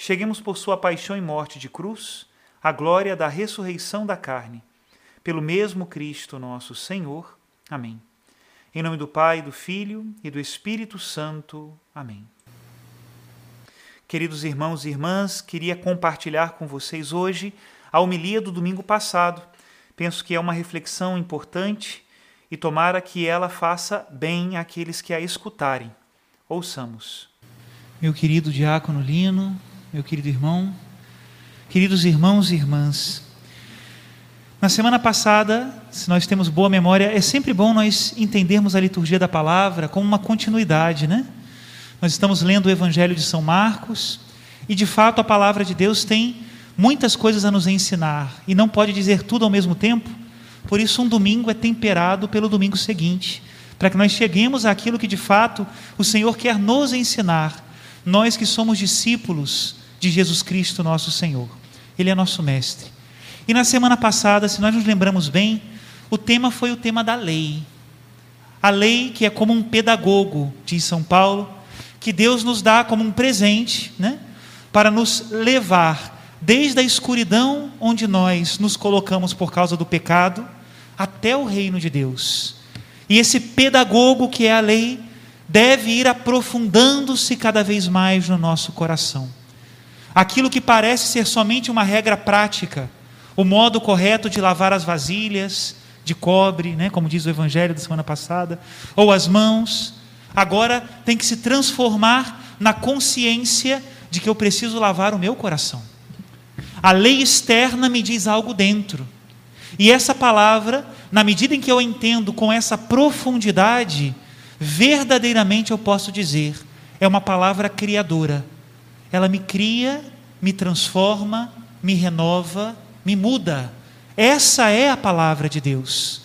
cheguemos por sua paixão e morte de cruz à glória da ressurreição da carne. Pelo mesmo Cristo nosso Senhor. Amém. Em nome do Pai, do Filho e do Espírito Santo. Amém. Queridos irmãos e irmãs, queria compartilhar com vocês hoje a homilia do domingo passado. Penso que é uma reflexão importante e tomara que ela faça bem àqueles que a escutarem. Ouçamos. Meu querido diácono Lino, meu querido irmão, queridos irmãos e irmãs. Na semana passada, se nós temos boa memória, é sempre bom nós entendermos a liturgia da palavra como uma continuidade, né? Nós estamos lendo o Evangelho de São Marcos e, de fato, a palavra de Deus tem muitas coisas a nos ensinar e não pode dizer tudo ao mesmo tempo. Por isso, um domingo é temperado pelo domingo seguinte, para que nós cheguemos àquilo que, de fato, o Senhor quer nos ensinar. Nós que somos discípulos de Jesus Cristo, nosso Senhor. Ele é nosso mestre. E na semana passada, se nós nos lembramos bem, o tema foi o tema da lei. A lei que é como um pedagogo, diz São Paulo, que Deus nos dá como um presente, né? Para nos levar desde a escuridão onde nós nos colocamos por causa do pecado, até o reino de Deus. E esse pedagogo que é a lei deve ir aprofundando-se cada vez mais no nosso coração aquilo que parece ser somente uma regra prática, o modo correto de lavar as vasilhas de cobre, né, como diz o evangelho da semana passada, ou as mãos, agora tem que se transformar na consciência de que eu preciso lavar o meu coração. A lei externa me diz algo dentro. E essa palavra, na medida em que eu entendo com essa profundidade, verdadeiramente eu posso dizer, é uma palavra criadora ela me cria, me transforma, me renova, me muda. Essa é a palavra de Deus.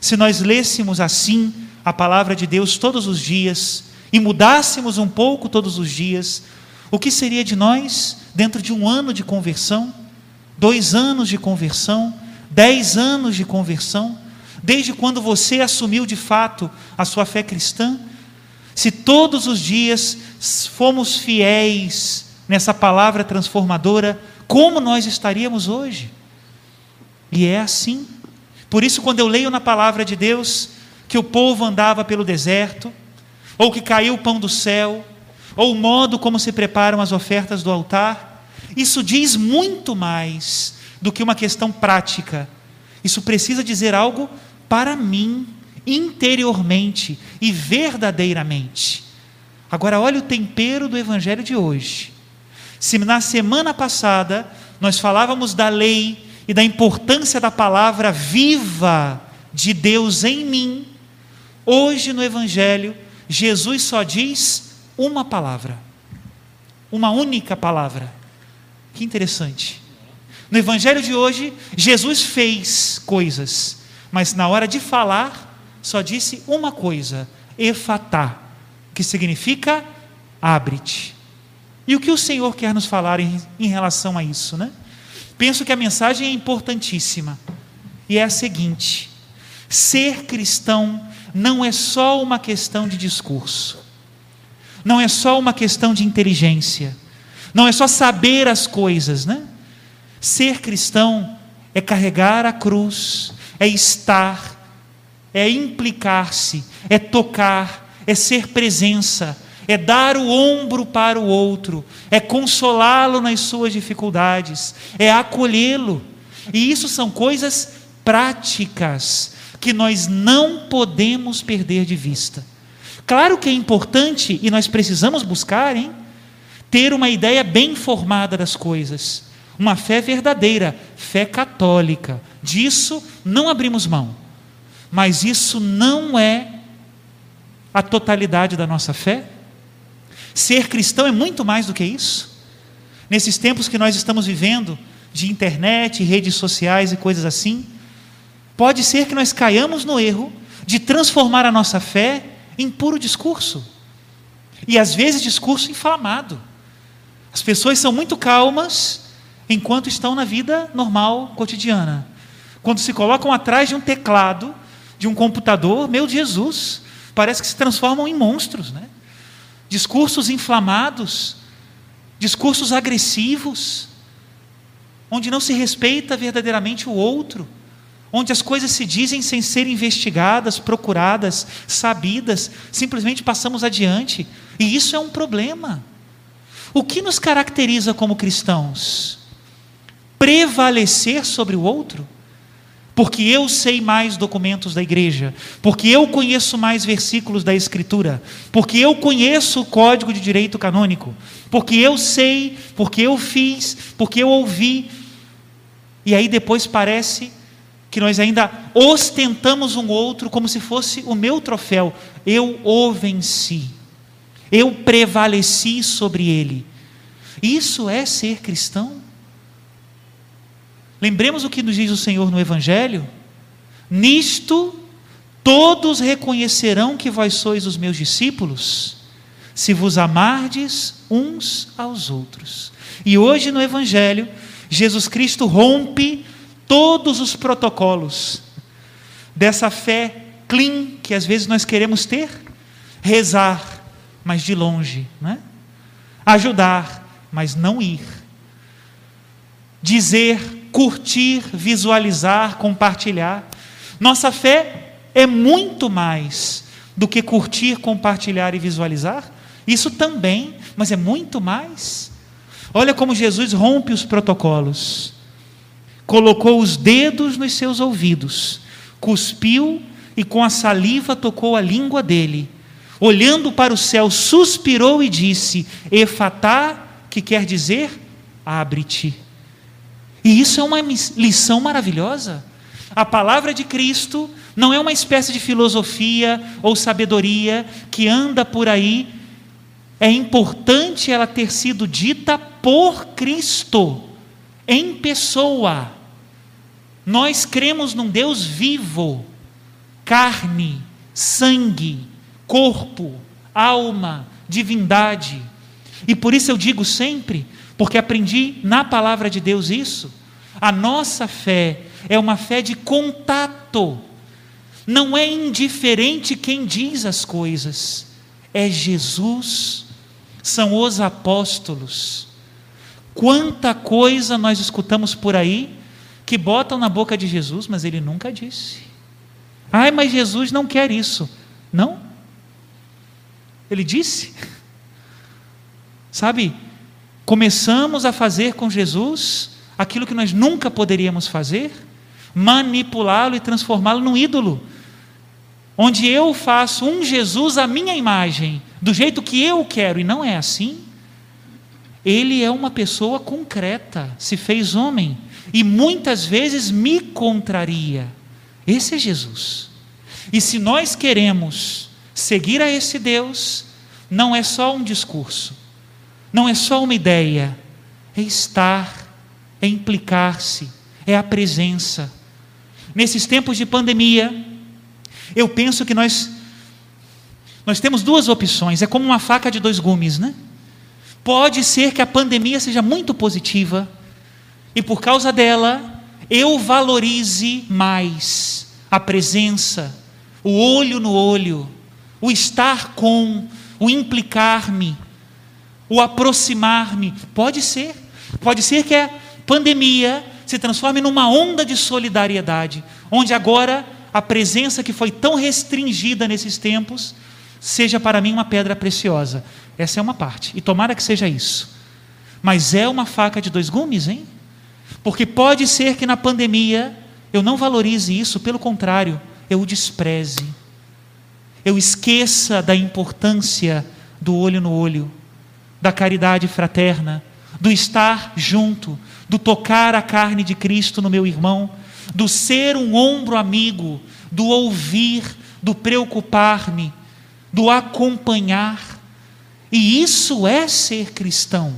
Se nós lêssemos assim a palavra de Deus todos os dias e mudássemos um pouco todos os dias, o que seria de nós dentro de um ano de conversão, dois anos de conversão, dez anos de conversão, desde quando você assumiu de fato a sua fé cristã? Se todos os dias fomos fiéis nessa palavra transformadora, como nós estaríamos hoje? E é assim. Por isso, quando eu leio na palavra de Deus que o povo andava pelo deserto, ou que caiu o pão do céu, ou o modo como se preparam as ofertas do altar, isso diz muito mais do que uma questão prática. Isso precisa dizer algo para mim, interiormente e verdadeiramente. Agora, olha o tempero do evangelho de hoje. Se na semana passada nós falávamos da lei e da importância da palavra viva de Deus em mim, hoje no Evangelho, Jesus só diz uma palavra, uma única palavra. Que interessante. No Evangelho de hoje, Jesus fez coisas, mas na hora de falar, só disse uma coisa: efatá, que significa abre-te. E o que o Senhor quer nos falar em, em relação a isso, né? penso que a mensagem é importantíssima e é a seguinte: ser cristão não é só uma questão de discurso, não é só uma questão de inteligência, não é só saber as coisas, né? Ser cristão é carregar a cruz, é estar, é implicar-se, é tocar, é ser presença, é dar o ombro para o outro, é consolá-lo nas suas dificuldades, é acolhê-lo. E isso são coisas práticas que nós não podemos perder de vista. Claro que é importante e nós precisamos buscar, hein? Ter uma ideia bem formada das coisas, uma fé verdadeira, fé católica. Disso não abrimos mão. Mas isso não é a totalidade da nossa fé. Ser cristão é muito mais do que isso. Nesses tempos que nós estamos vivendo, de internet, redes sociais e coisas assim, pode ser que nós caiamos no erro de transformar a nossa fé em puro discurso. E às vezes discurso inflamado. As pessoas são muito calmas enquanto estão na vida normal, cotidiana. Quando se colocam atrás de um teclado, de um computador, meu Jesus, parece que se transformam em monstros, né? discursos inflamados, discursos agressivos, onde não se respeita verdadeiramente o outro, onde as coisas se dizem sem ser investigadas, procuradas, sabidas, simplesmente passamos adiante, e isso é um problema. O que nos caracteriza como cristãos? Prevalecer sobre o outro? Porque eu sei mais documentos da igreja, porque eu conheço mais versículos da Escritura, porque eu conheço o código de direito canônico, porque eu sei, porque eu fiz, porque eu ouvi. E aí depois parece que nós ainda ostentamos um outro como se fosse o meu troféu. Eu o venci, eu prevaleci sobre ele. Isso é ser cristão? Lembremos o que nos diz o Senhor no Evangelho: Nisto todos reconhecerão que vós sois os meus discípulos, se vos amardes uns aos outros. E hoje no Evangelho, Jesus Cristo rompe todos os protocolos dessa fé clean que às vezes nós queremos ter, rezar, mas de longe, né? ajudar, mas não ir, dizer curtir, visualizar, compartilhar. Nossa fé é muito mais do que curtir, compartilhar e visualizar. Isso também, mas é muito mais. Olha como Jesus rompe os protocolos. Colocou os dedos nos seus ouvidos, cuspiu e com a saliva tocou a língua dele. Olhando para o céu, suspirou e disse: Efatá, que quer dizer abre-te. E isso é uma lição maravilhosa. A palavra de Cristo não é uma espécie de filosofia ou sabedoria que anda por aí. É importante ela ter sido dita por Cristo, em pessoa. Nós cremos num Deus vivo, carne, sangue, corpo, alma, divindade. E por isso eu digo sempre: porque aprendi na palavra de Deus isso. A nossa fé é uma fé de contato. Não é indiferente quem diz as coisas, é Jesus, são os apóstolos. Quanta coisa nós escutamos por aí que botam na boca de Jesus, mas ele nunca disse. Ai, mas Jesus não quer isso. Não? Ele disse. Sabe, começamos a fazer com Jesus aquilo que nós nunca poderíamos fazer, manipulá-lo e transformá-lo num ídolo. Onde eu faço um Jesus à minha imagem, do jeito que eu quero, e não é assim. Ele é uma pessoa concreta, se fez homem, e muitas vezes me contraria. Esse é Jesus. E se nós queremos seguir a esse Deus, não é só um discurso, não é só uma ideia, é estar, é implicar-se, é a presença. Nesses tempos de pandemia, eu penso que nós nós temos duas opções, é como uma faca de dois gumes, né? Pode ser que a pandemia seja muito positiva e por causa dela eu valorize mais a presença, o olho no olho, o estar com, o implicar-me, o aproximar-me. Pode ser, pode ser que a pandemia se transforme numa onda de solidariedade, onde agora a presença que foi tão restringida nesses tempos seja para mim uma pedra preciosa. Essa é uma parte, e tomara que seja isso. Mas é uma faca de dois gumes, hein? Porque pode ser que na pandemia eu não valorize isso, pelo contrário, eu o despreze. Eu esqueça da importância do olho no olho, da caridade fraterna, do estar junto, do tocar a carne de Cristo no meu irmão, do ser um ombro amigo, do ouvir, do preocupar-me, do acompanhar. E isso é ser cristão.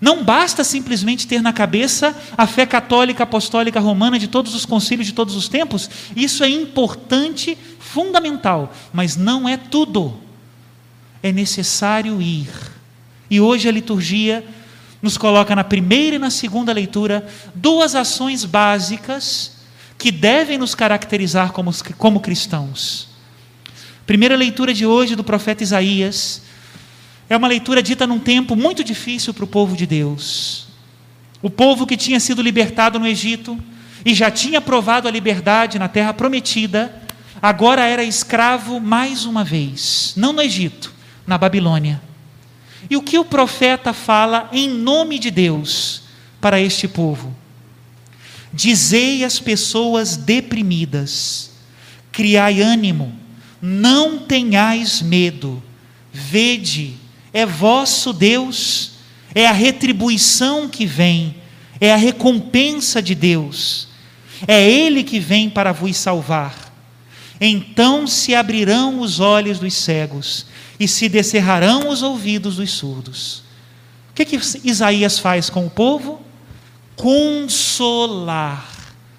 Não basta simplesmente ter na cabeça a fé católica apostólica romana de todos os concílios de todos os tempos. Isso é importante, fundamental, mas não é tudo. É necessário ir. E hoje a liturgia nos coloca na primeira e na segunda leitura duas ações básicas que devem nos caracterizar como, como cristãos. Primeira leitura de hoje do profeta Isaías é uma leitura dita num tempo muito difícil para o povo de Deus. O povo que tinha sido libertado no Egito e já tinha provado a liberdade na terra prometida, agora era escravo mais uma vez, não no Egito, na Babilônia. E o que o profeta fala em nome de Deus para este povo? Dizei às pessoas deprimidas: criai ânimo, não tenhais medo, vede, é vosso Deus, é a retribuição que vem, é a recompensa de Deus, é Ele que vem para vos salvar. Então se abrirão os olhos dos cegos e se descerrarão os ouvidos dos surdos. O que, que Isaías faz com o povo? Consolar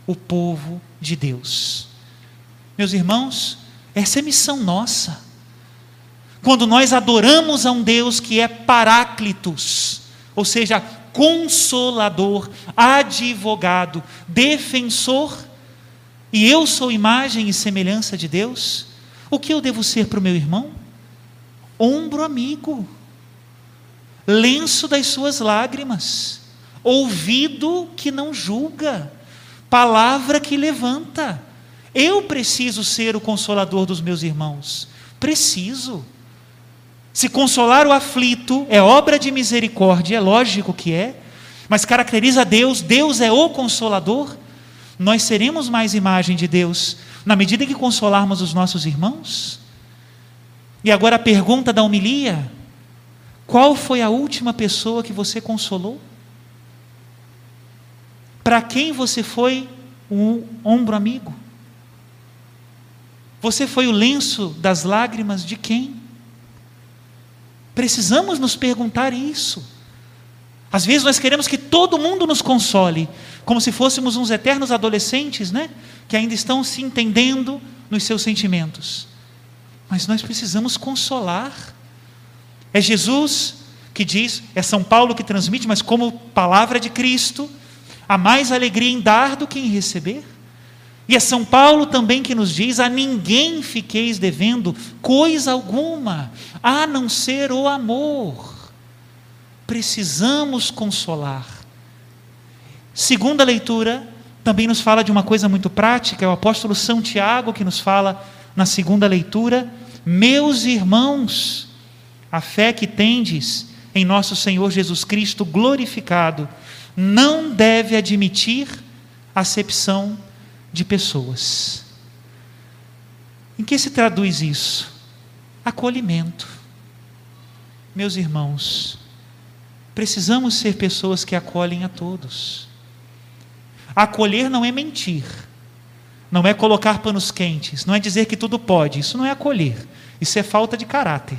o povo de Deus. Meus irmãos, essa é missão nossa. Quando nós adoramos a um Deus que é Paráclitos, ou seja, consolador, advogado, defensor, e eu sou imagem e semelhança de Deus, o que eu devo ser para o meu irmão? Ombro amigo, lenço das suas lágrimas, ouvido que não julga, palavra que levanta. Eu preciso ser o consolador dos meus irmãos. Preciso. Se consolar o aflito é obra de misericórdia, é lógico que é, mas caracteriza Deus, Deus é o consolador. Nós seremos mais imagem de Deus na medida em que consolarmos os nossos irmãos. E agora a pergunta da homilia: qual foi a última pessoa que você consolou? Para quem você foi um ombro amigo? Você foi o lenço das lágrimas de quem? Precisamos nos perguntar isso. Às vezes nós queremos que todo mundo nos console, como se fôssemos uns eternos adolescentes, né? Que ainda estão se entendendo nos seus sentimentos. Mas nós precisamos consolar. É Jesus que diz, é São Paulo que transmite, mas como palavra de Cristo, há mais alegria em dar do que em receber. E é São Paulo também que nos diz: a ninguém fiqueis devendo coisa alguma, a não ser o amor. Precisamos consolar. Segunda leitura também nos fala de uma coisa muito prática, é o apóstolo São Tiago que nos fala na segunda leitura: Meus irmãos, a fé que tendes em nosso Senhor Jesus Cristo glorificado não deve admitir acepção de pessoas. Em que se traduz isso? Acolhimento. Meus irmãos, precisamos ser pessoas que acolhem a todos. Acolher não é mentir, não é colocar panos quentes, não é dizer que tudo pode, isso não é acolher, isso é falta de caráter.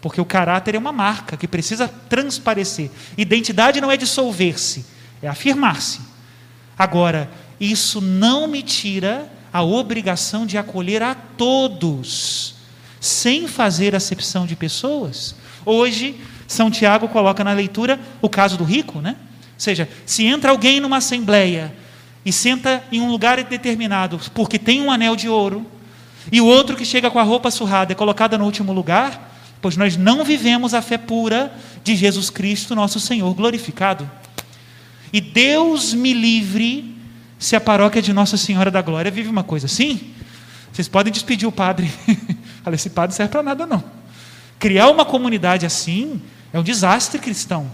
Porque o caráter é uma marca que precisa transparecer. Identidade não é dissolver-se, é afirmar-se. Agora, isso não me tira a obrigação de acolher a todos, sem fazer acepção de pessoas. Hoje, São Tiago coloca na leitura o caso do rico, né? seja, se entra alguém numa assembleia e senta em um lugar determinado porque tem um anel de ouro, e o outro que chega com a roupa surrada é colocada no último lugar, pois nós não vivemos a fé pura de Jesus Cristo, nosso Senhor glorificado. E Deus me livre se a paróquia de Nossa Senhora da Glória vive uma coisa assim. Vocês podem despedir o padre. Olha, esse padre serve para nada não. Criar uma comunidade assim é um desastre cristão.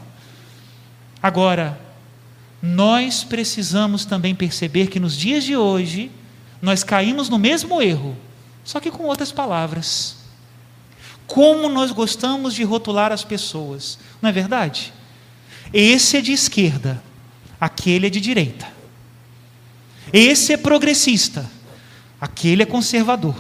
Agora, nós precisamos também perceber que nos dias de hoje nós caímos no mesmo erro, só que com outras palavras. Como nós gostamos de rotular as pessoas, não é verdade? Esse é de esquerda, aquele é de direita. Esse é progressista, aquele é conservador.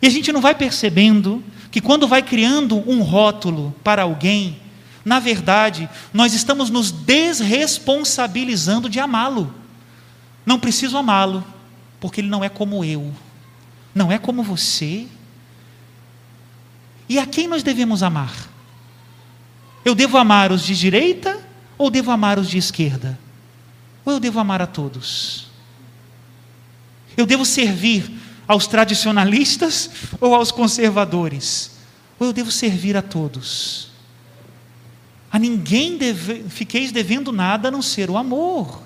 E a gente não vai percebendo que quando vai criando um rótulo para alguém, na verdade, nós estamos nos desresponsabilizando de amá-lo. Não preciso amá-lo, porque ele não é como eu, não é como você. E a quem nós devemos amar? Eu devo amar os de direita ou devo amar os de esquerda? Ou eu devo amar a todos? Eu devo servir aos tradicionalistas ou aos conservadores? Ou eu devo servir a todos? A ninguém deve, fiqueis devendo nada a não ser o amor.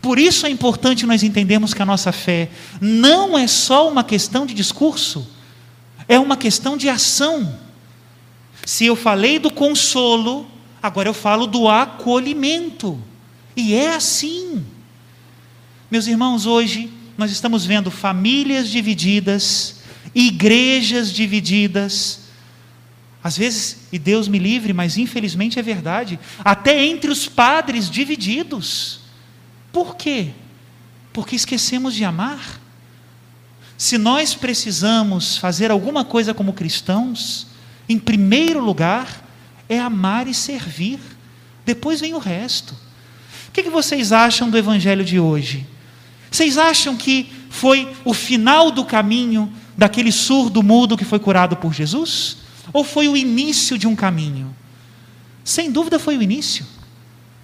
Por isso é importante nós entendermos que a nossa fé não é só uma questão de discurso, é uma questão de ação. Se eu falei do consolo, agora eu falo do acolhimento. E é assim. Meus irmãos, hoje nós estamos vendo famílias divididas, igrejas divididas, às vezes, e Deus me livre, mas infelizmente é verdade, até entre os padres divididos. Por quê? Porque esquecemos de amar. Se nós precisamos fazer alguma coisa como cristãos, em primeiro lugar é amar e servir, depois vem o resto. O que, vocês acham do Evangelho de hoje? Vocês acham que foi o final do caminho daquele surdo mudo que foi curado por Jesus? Ou foi o início de um caminho? Sem dúvida foi o início.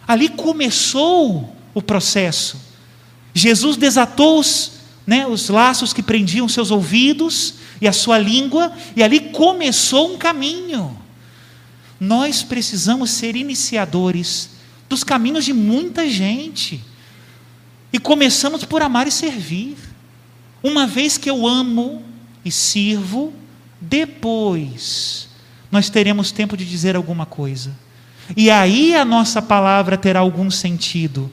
Ali começou o processo. Jesus desatou os, né, os laços que prendiam seus ouvidos e a sua língua, e ali começou um caminho. Nós precisamos ser iniciadores dos caminhos de muita gente. E começamos por amar e servir. Uma vez que eu amo e sirvo, depois nós teremos tempo de dizer alguma coisa. E aí a nossa palavra terá algum sentido.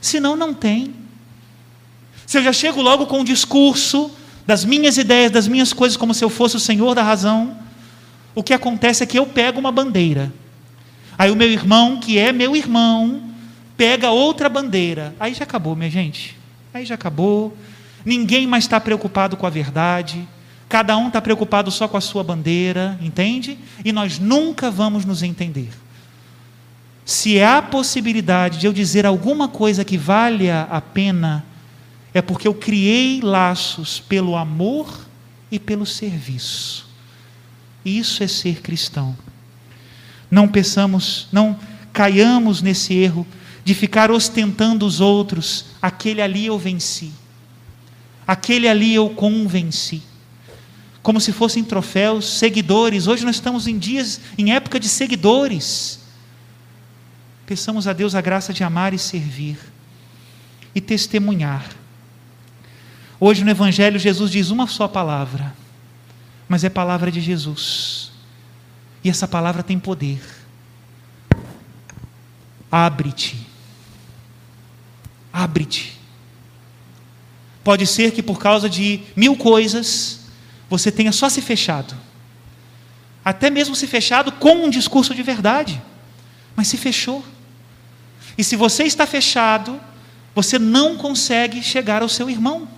Senão, não tem. Se eu já chego logo com um discurso das minhas ideias, das minhas coisas, como se eu fosse o Senhor da razão, o que acontece é que eu pego uma bandeira. Aí o meu irmão, que é meu irmão, pega outra bandeira. Aí já acabou, minha gente. Aí já acabou. Ninguém mais está preocupado com a verdade. Cada um está preocupado só com a sua bandeira, entende? E nós nunca vamos nos entender. Se há possibilidade de eu dizer alguma coisa que valha a pena, é porque eu criei laços pelo amor e pelo serviço. Isso é ser cristão. Não pensamos, não caiamos nesse erro de ficar ostentando os outros. Aquele ali eu venci. Aquele ali eu convenci como se fossem troféus, seguidores. Hoje nós estamos em dias, em época de seguidores. Peçamos a Deus a graça de amar e servir e testemunhar. Hoje no Evangelho Jesus diz uma só palavra, mas é palavra de Jesus. E essa palavra tem poder. Abre-te. Abre-te. Pode ser que por causa de mil coisas, você tenha só se fechado. Até mesmo se fechado com um discurso de verdade. Mas se fechou. E se você está fechado, você não consegue chegar ao seu irmão.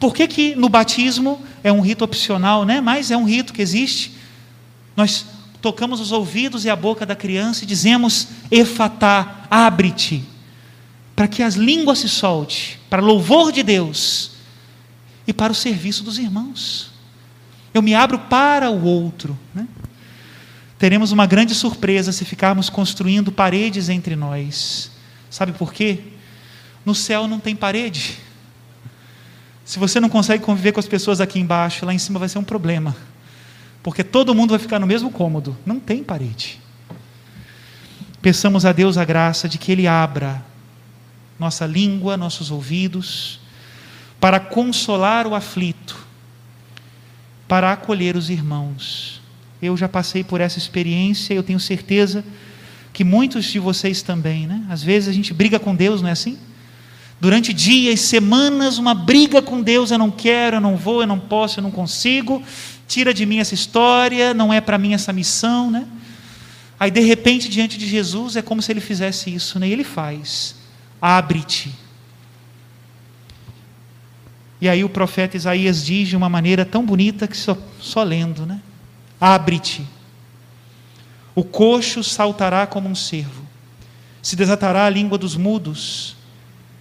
Por que, que no batismo é um rito opcional, né? mas é um rito que existe? Nós tocamos os ouvidos e a boca da criança e dizemos: Efatá, abre-te, para que as línguas se solte, para louvor de Deus e para o serviço dos irmãos. Eu me abro para o outro. Né? teremos uma grande surpresa se ficarmos construindo paredes entre nós. Sabe por quê? No céu não tem parede. Se você não consegue conviver com as pessoas aqui embaixo, lá em cima vai ser um problema. Porque todo mundo vai ficar no mesmo cômodo. Não tem parede. Peçamos a Deus a graça de que Ele abra nossa língua, nossos ouvidos, para consolar o aflito, para acolher os irmãos. Eu já passei por essa experiência, eu tenho certeza que muitos de vocês também, né? Às vezes a gente briga com Deus, não é assim? Durante dias, semanas, uma briga com Deus, eu não quero, eu não vou, eu não posso, eu não consigo. Tira de mim essa história, não é para mim essa missão, né? Aí de repente diante de Jesus é como se ele fizesse isso, né? E ele faz. Abre-te. E aí o profeta Isaías diz de uma maneira tão bonita que só, só lendo, né? Abre-te. O coxo saltará como um cervo. Se desatará a língua dos mudos.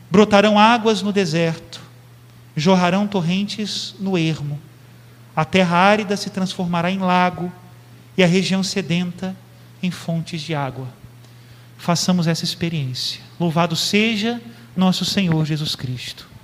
Brotarão águas no deserto. Jorrarão torrentes no ermo. A terra árida se transformará em lago e a região sedenta em fontes de água. Façamos essa experiência. Louvado seja nosso Senhor Jesus Cristo.